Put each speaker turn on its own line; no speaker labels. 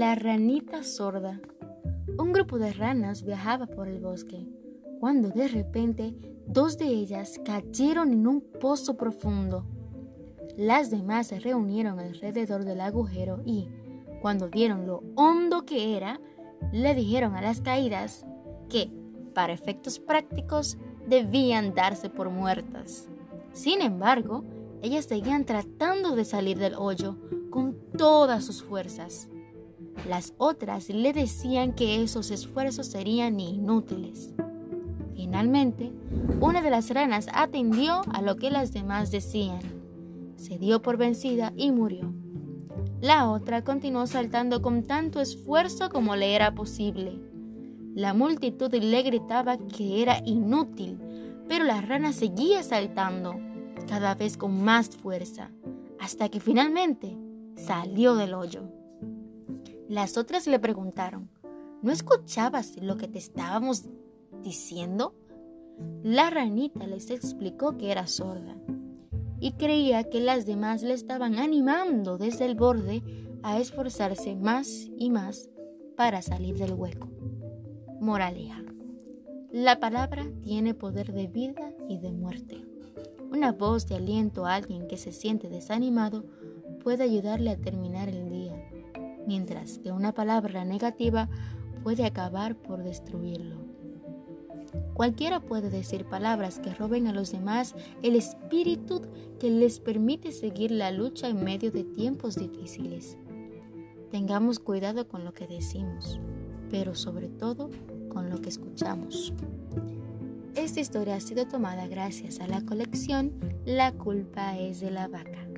La ranita sorda. Un grupo de ranas viajaba por el bosque, cuando de repente dos de ellas cayeron en un pozo profundo. Las demás se reunieron alrededor del agujero y, cuando vieron lo hondo que era, le dijeron a las caídas que, para efectos prácticos, debían darse por muertas. Sin embargo, ellas seguían tratando de salir del hoyo con todas sus fuerzas. Las otras le decían que esos esfuerzos serían inútiles. Finalmente, una de las ranas atendió a lo que las demás decían. Se dio por vencida y murió. La otra continuó saltando con tanto esfuerzo como le era posible. La multitud le gritaba que era inútil, pero la rana seguía saltando, cada vez con más fuerza, hasta que finalmente salió del hoyo. Las otras le preguntaron, ¿no escuchabas lo que te estábamos diciendo? La ranita les explicó que era sorda y creía que las demás le estaban animando desde el borde a esforzarse más y más para salir del hueco. Moraleja. La palabra tiene poder de vida y de muerte. Una voz de aliento a alguien que se siente desanimado puede ayudarle a terminar el mientras que una palabra negativa puede acabar por destruirlo. Cualquiera puede decir palabras que roben a los demás el espíritu que les permite seguir la lucha en medio de tiempos difíciles. Tengamos cuidado con lo que decimos, pero sobre todo con lo que escuchamos. Esta historia ha sido tomada gracias a la colección La culpa es de la vaca.